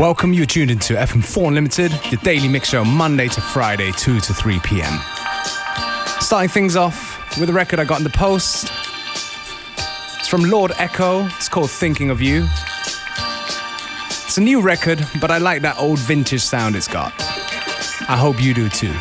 Welcome, you're tuned into FM4 Unlimited, your daily mix show Monday to Friday, 2 to 3 p.m. Starting things off with a record I got in the post. It's from Lord Echo, it's called Thinking of You. It's a new record, but I like that old vintage sound it's got. I hope you do too.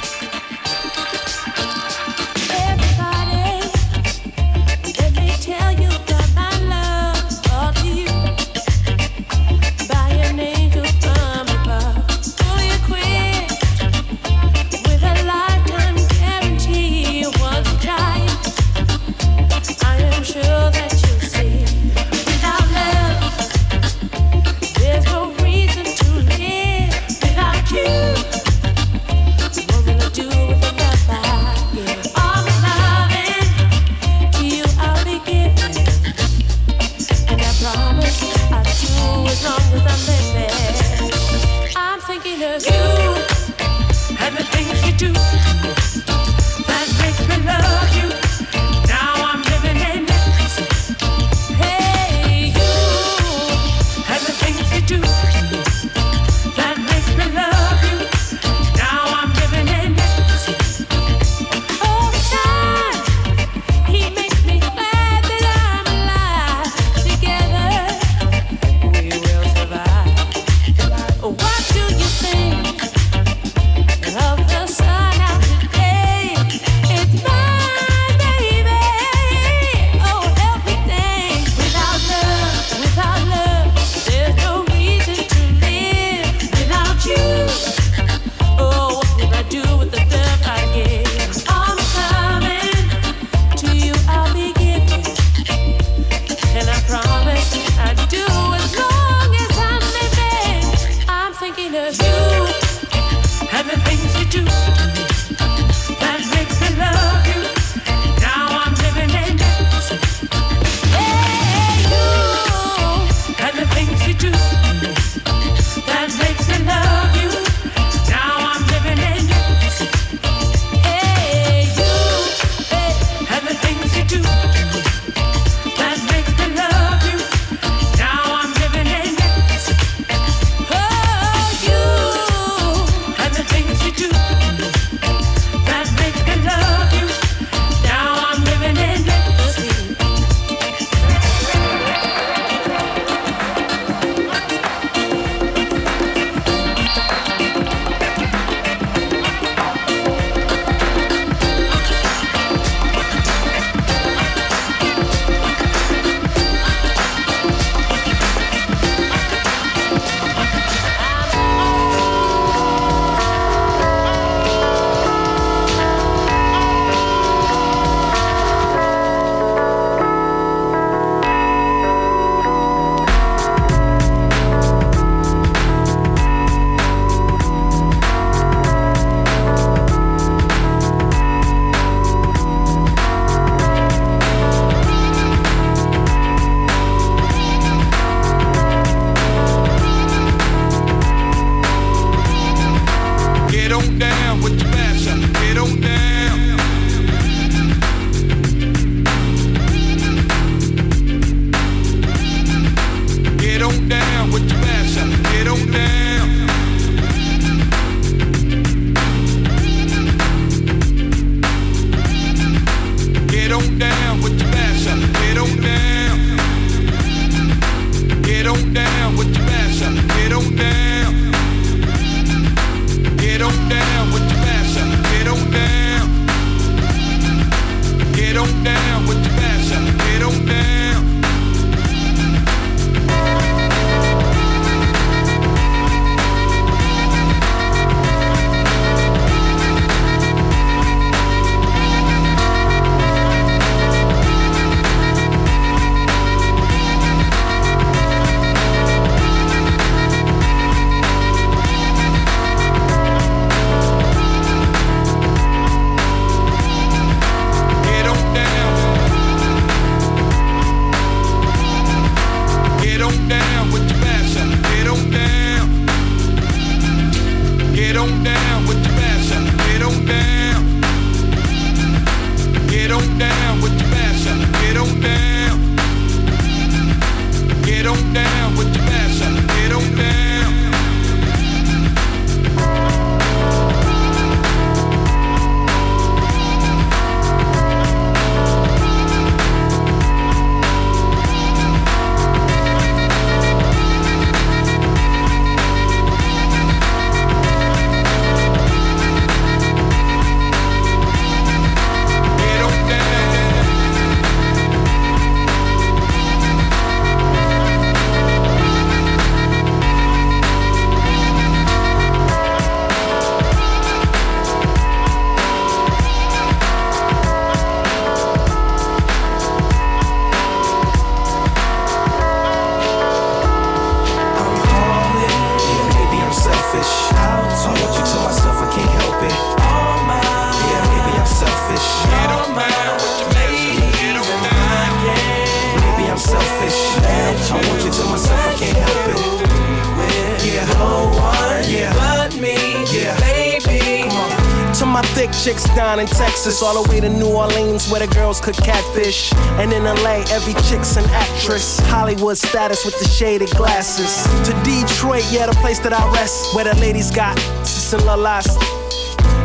Texas, all the way to New Orleans where the girls could catfish. And in LA, every chick's an actress. Hollywood status with the shaded glasses. To Detroit, yeah, the place that I rest, where the ladies got sis and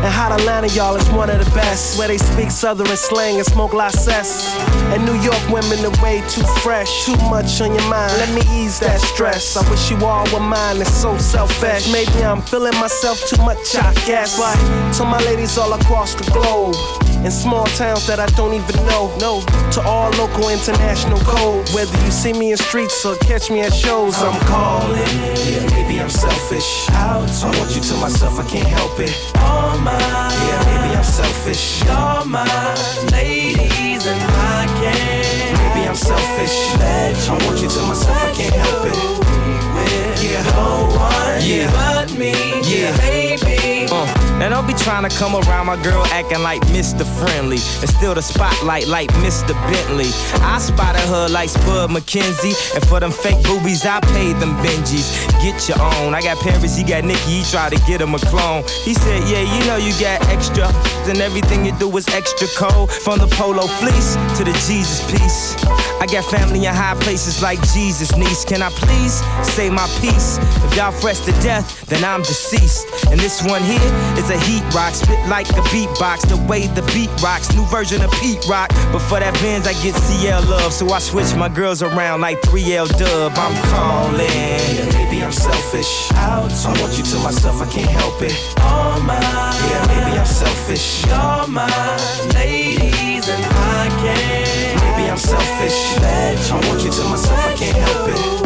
and Hot Atlanta, y'all, is one of the best. Where they speak Southern slang and smoke La cess. And New York women are way too fresh. Too much on your mind. Let me ease that stress. I wish you all were mine. It's so selfish. Maybe I'm feeling myself too much, I guess. But to my ladies all across the globe in small towns that I don't even know. No, to all local international code. Whether you see me in streets or catch me at shows, I'm calling. Yeah, maybe I'm selfish. Out. I want you to myself, I can't help it. Mine. Yeah, maybe I'm selfish. You're mine, ladies, and I can't. Maybe I'm selfish. I want you to myself, I can't help it. Yeah, no one yeah. but me. Yeah. And don't be trying to come around my girl acting like Mr. Friendly. And still the spotlight like Mr. Bentley. I spotted her like Spud McKenzie. And for them fake boobies, I paid them Benjis. Get your own. I got Paris, he got Nicky, he tried to get him a clone. He said, Yeah, you know you got extra. And everything you do is extra cold. From the polo fleece to the Jesus piece. I got family in high places like Jesus, niece. Can I please say my piece? If y'all fresh to death, then I'm deceased. And this one here is is a heat rock, spit like a beatbox. The way the beat rocks, new version of Pete Rock. But for that Benz, I get CL love, so I switch my girls around like 3L Dub. I'm calling. Yeah, maybe I'm selfish. Out. I want you to myself, I can't help it. All mine. Yeah, maybe I'm selfish. You're mine, ladies, and I can't. Maybe I'm selfish. I want you to myself, I can't help it.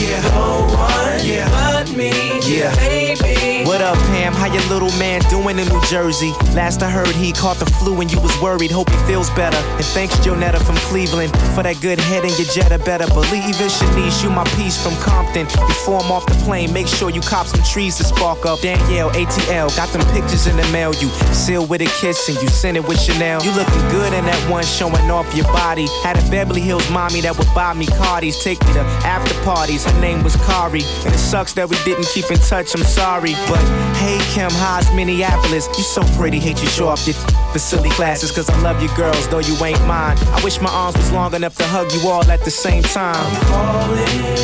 Yeah, no one yeah. but me. Yeah, baby. What up, Pam? How your little man doing in New Jersey? Last I heard, he caught the flu and you was worried. Hope he feels better. And thanks, Jonetta from Cleveland, for that good head in your Jetta. Better believe it, Shanice. You my piece from Compton. Before I'm off the plane, make sure you cop some trees to spark up. Danielle, ATL, got them pictures in the mail. You seal with a kiss and you send it with Chanel. You looking good in that one, showing off your body. Had a Beverly Hills mommy that would buy me Cardis, take me to after parties. Her name was Kari, and it sucks that we didn't keep in touch. I'm sorry, but hey Kim, how's Minneapolis? You so pretty, hate you show off your facility classes, cause I love you girls, though you ain't mine. I wish my arms was long enough to hug you all at the same time. I'm calling,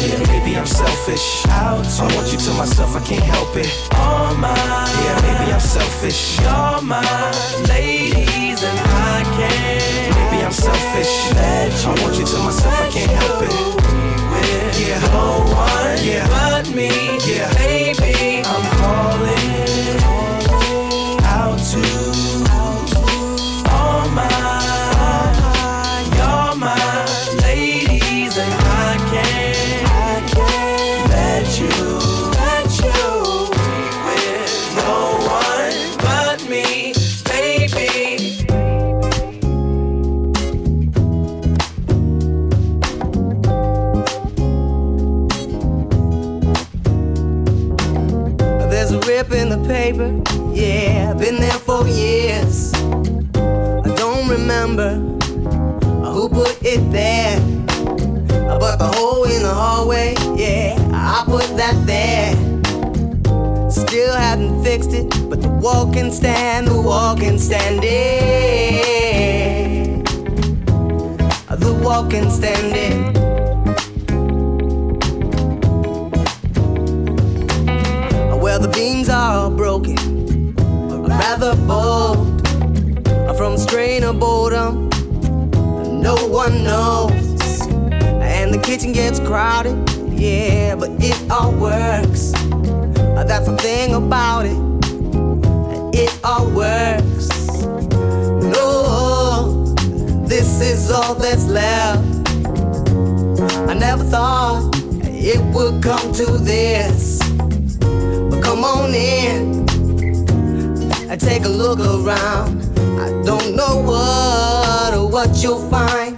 yeah, maybe I'm selfish. Out, I want you to myself, I can't help it. All mine, yeah, maybe I'm selfish. You're mine, ladies, and I can't. Maybe I'm selfish. I want you to myself, I can't help it. Yeah, no one, yeah, but me, yeah, baby. I'm paper. It there. But the hole in the hallway, yeah, I put that there. Still hadn't fixed it, but the wall can stand, the wall can stand it. The wall can stand it. Well, the beams are broken, or rather bold, from strain of boredom. No one knows, and the kitchen gets crowded. Yeah, but it all works. That's the thing about it. It all works. No, this is all that's left. I never thought it would come to this But come on in and take a look around. I don't know what or what you'll find.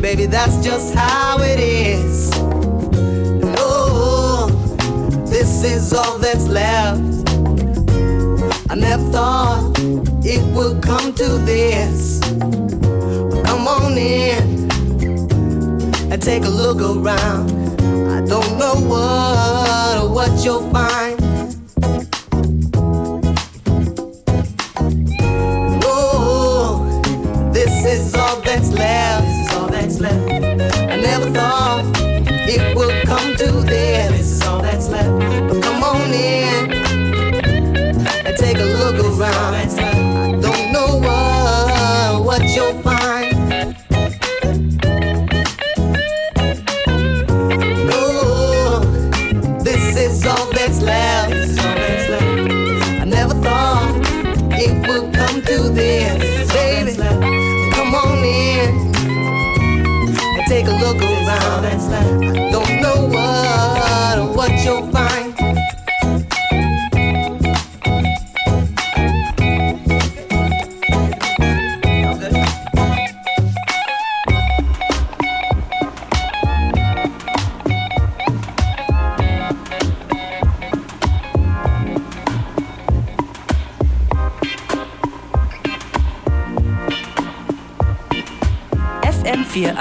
Baby, that's just how it is. No, this is all that's left. I never thought it would come to this. Come on in and take a look around. I don't know what or what you'll find.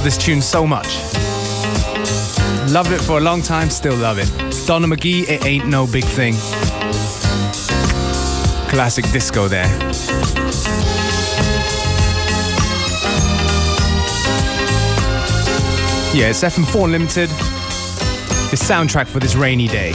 Love this tune so much. Loved it for a long time, still love it. Donna McGee, It Ain't No Big Thing. Classic disco there. Yeah, it's FM4 Limited. The soundtrack for this rainy day.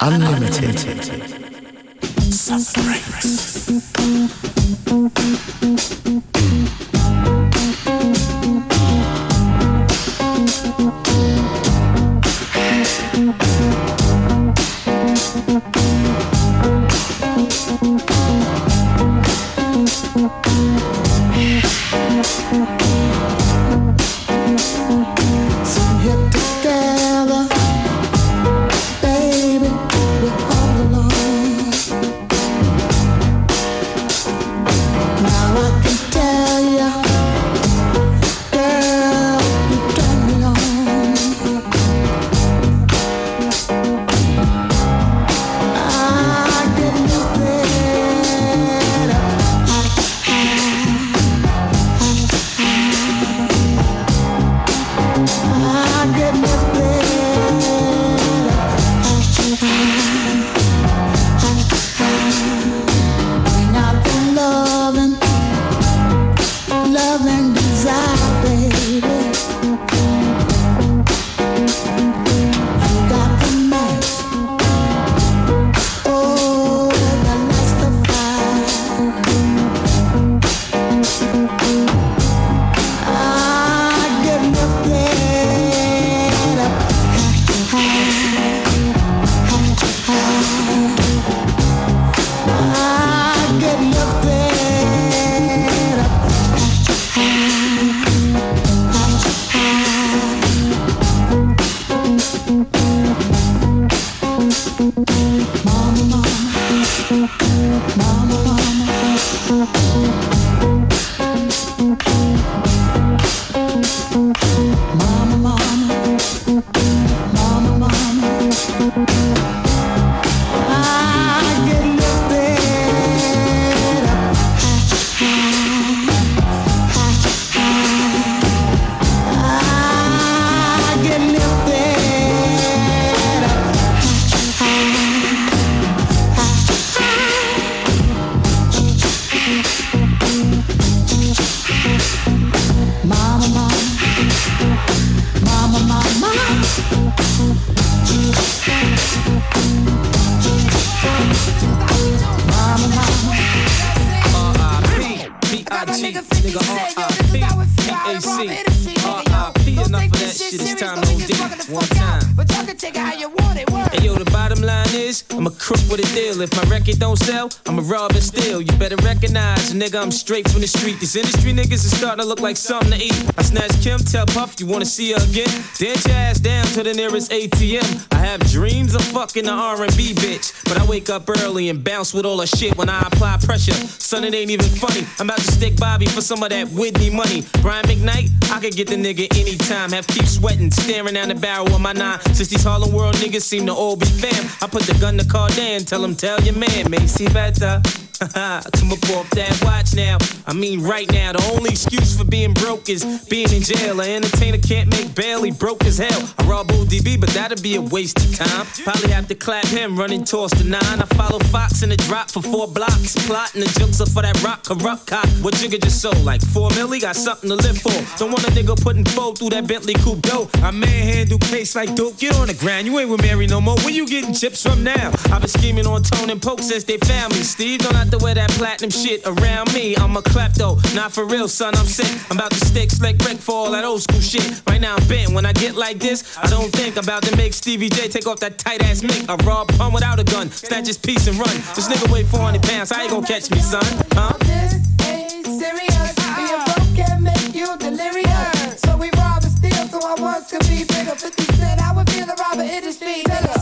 FM4 Nigga, I'm straight from the street. These industry niggas is starting to look like something to eat. I snatch Kim, tell Puff, you wanna see her again? Dance your ass down to the nearest ATM. I have dreams of fucking the R&B bitch, but I wake up early and bounce with all the shit when I apply pressure. Son, it ain't even funny. I'm about to stick Bobby for some of that Whitney money. Brian McKnight, I could get the nigga anytime. Have Keith sweating, staring down the barrel of my nine. Since these Harlem World niggas seem to all be fam, I put the gun to Cardan, tell him tell your man, Macy better. Come up off that watch now. I mean, right now, the only excuse for being broke is being in jail. An entertainer can't make he broke as hell. I rob ODB, but that'd be a waste of time. Probably have to clap him, running towards the nine. I follow Fox in the drop for four blocks. Plotting the jokes up for that rock corrupt cop. What Jigga just sold? Like four milli, got something to live for. Don't want a nigga putting four through that Bentley coupe dough. I manhandle case like dope. Get on the ground, you ain't with Mary no more. Where you getting chips from now? I've been scheming on Tone and Poke since they found me. Steve, don't have to wear that platinum shit around me. I'm a klepto, not for real, son. I'm sick. I'm about to stick slick Rick for all that old school shit. Right now I'm bent. When I get like this, I don't think I'm about to make Stevie J take off that tight ass mink. I rob pun without a gun, snatch his piece and run. This nigga weigh 400 pounds, I ain't gonna catch me, son. Huh? This ain't serious. Being broke can make you delirious. So we rob and steal, so I want to be bigger. 50 cent, I would feel the robber industry. This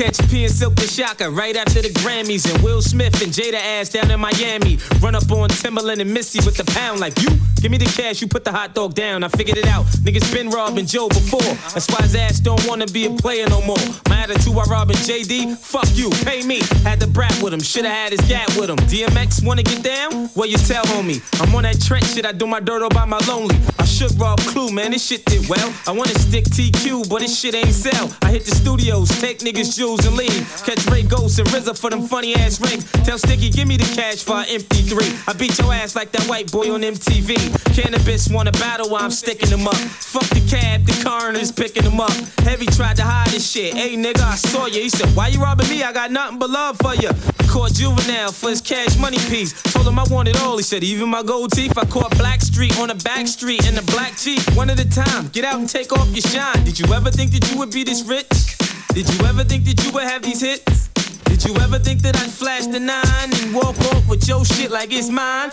catch P and Silkk the Shocker right after the Grammys and Will Smith and Jada ass down in Miami. Run up on Timbaland and Missy with the pound like you. Give me the cash, you put the hot dog down. I figured it out. Niggas been robbing Joe before. That's why his ass don't wanna be a player no more. My attitude while robbing JD, fuck you, pay me. Had the brat with him, shoulda had his gat with him. DMX wanna get down? Well, you tell homie. I'm on that Trent shit, I do my dirt all by my lonely. I shook Rob Clue, man, this shit did well. I wanna stick TQ, but this shit ain't sell. I hit the studios, take niggas' jewels and leave. Catch Rae Ghost and RZA for them funny ass rings. Tell Sticky, give me the cash for an MP3. I beat your ass like that white boy on MTV. Canibus wanna battle while I'm sticking them up. Fuck the cab, the coroner's picking them up. Heavy tried to hide this shit. Hey nigga, I saw you. He said, Why you robbing me? I got nothing but love for you. Caught juvenile for his cash money piece. Told him I wanted all. He said, Even my gold teeth. I caught Blackstreet on the back street in the black Jeep. One at a time. Get out and take off your shine. Did you ever think that you would be this rich? Did you ever think that you would have these hits? Did you ever think that I'd flash the nine and walk off with your shit like it's mine?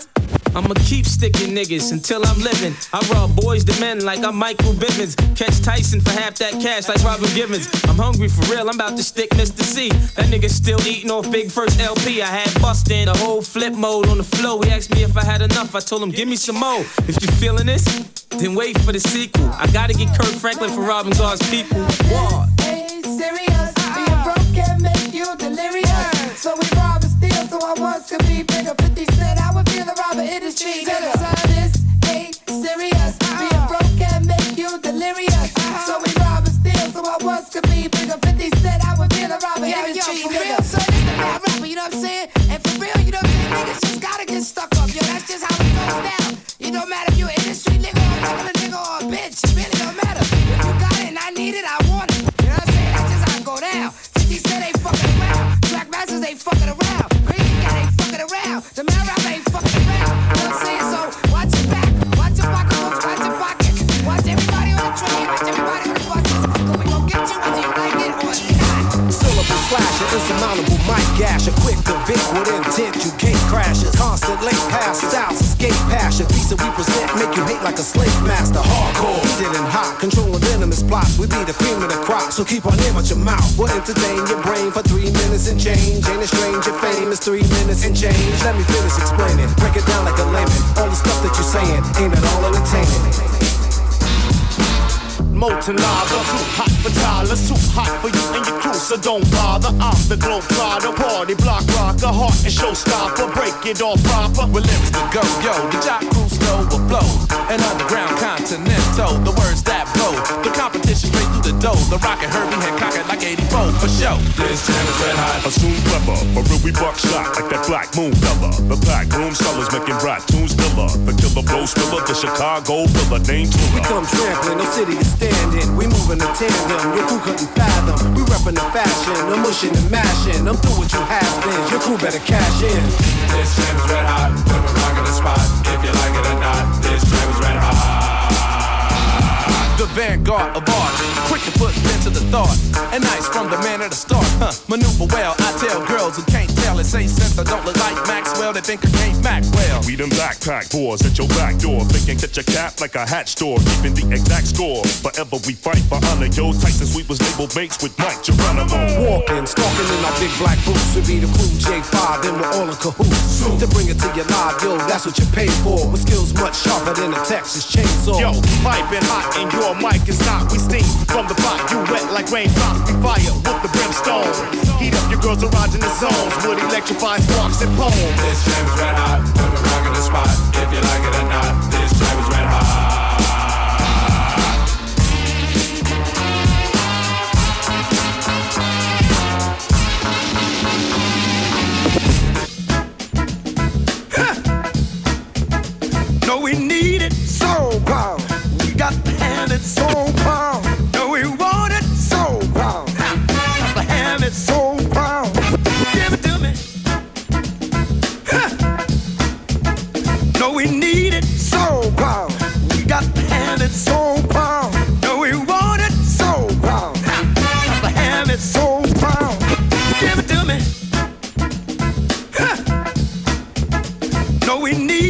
I'ma keep sticking niggas until I'm living. I rob Boyz II Men like I'm Michael Bivins. Catch Tyson for half that cash like Robin Givens. I'm hungry for real, I'm about to stick Mr. C. That nigga still eating off Big First LP. I had bustin' the whole flip mode on the flow. He asked me if I had enough. I told him, give me some more. If you feeling this, then wait for the sequel. I gotta get Kirk Franklin for robbing God's people. What? Serious. Being broke can make you delirious. So we rob and steal, so I once could be bigger. 50 cent, I would feel the robber industry. Tell us, this ain't serious. Being broke can make you delirious. So we rob and steal, so I once could be bigger. 50 cent, I would feel the robber industry. Yo, for real, son, this the bad rapper, you know what I'm saying? And for real, you know what I'm saying? Niggas just gotta get stuck up, yo. That's just how it goes down. You don't matter if you're industry nigga or a regular nigga or a bitch. Really a quick to Vic with intent, you can't crash it. Constant late pass styles, escape passion. Piece we present, make you hate like a slave master. Hardcore, heated and hot, controlling venomous plots. We be the cream of the crop, so keep our name out your mouth. We'll entertain your brain for three minutes and change. Ain't it strange, your fame is three minutes and change. Let me finish explaining, break it down like a layman. All the stuff that you're saying, ain't it all entertaining? Molten lava. Too hot for Tyler, too hot for you and your crew, so don't bother. I'm the globe trotter, party block rocker, heart and showstopper. Break it all proper. With lyrics to go, yo, the jock crew slow flow. An underground continental, the words that blow. The competition the dough. The rocket Herbie Hancock like 84 for show. This jam is red hot. Assume clever, for real we buckshot like that black moon fella. The black room sellers making rap tunes killer. The killer blow spiller, the Chicago filler named We come trampling, no city to stand in. We moving in tandem, your crew couldn't fathom. We reppin' the fashion, I'm mushing and mashing. I'm through what you have been, your crew better cash in. This jam is red hot. Put a rock in the spot. If you like it The vanguard of art, quick to put pen to the thought, and nice from the man at the start. Huh. Maneuver well, I tell girls who can't tell it. Say since I don't look like Maxwell, they think I can't Mac well. We them backpack boys at your back door, thinking catch a cap like a hat store, keeping the exact score. Forever we fight for honor, yo. Titans we was labeled mates with Mike Geronimo. Walking, stalking in our big black boots. We be the crew J5, then we're all in cahoots. To bring it to your live, yo, that's what you pay for. With skills much sharper than a Texas chainsaw. Yo, piping hot in your mic is not. We steam from the pot, you wet like raindrops. We fire with the brimstone. Heat up your girls' erogenous zones with electrified sparks and poems. This jam is red hot. Put a rock in the spot. If you like it or not, this jam is red hot. No, we need we need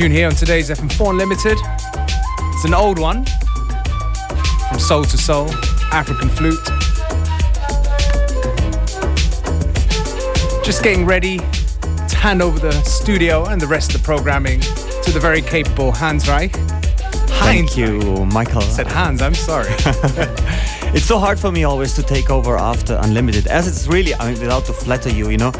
tune here on today's FM4 Unlimited. It's an old one from Soul II Soul, African Flute. Just getting ready to hand over the studio and the rest of the programming to the very capable Hans Reich. Thank you, Michael. I said Hans, I'm sorry. it's so hard for me always to take over after Unlimited, as it's really, I mean, without to flatter you, you know,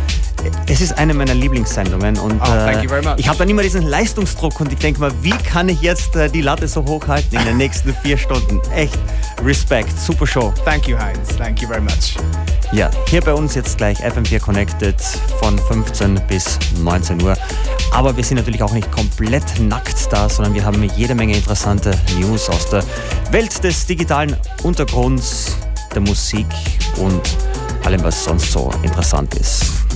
es ist eine meiner Lieblingssendungen und oh, much. ich habe dann immer diesen Leistungsdruck und ich denke mal, wie kann ich jetzt äh, die Latte so hochhalten in den nächsten vier Stunden? Echt Respekt, super Show. Thank you, Heinz. Thank you very much. Ja, hier bei uns jetzt gleich FM4 Connected von 15 bis 19 Uhr. Aber wir sind natürlich auch nicht komplett nackt da, sondern wir haben jede Menge interessante News aus der Welt des digitalen Untergrunds, der Musik und allem, was sonst so interessant ist.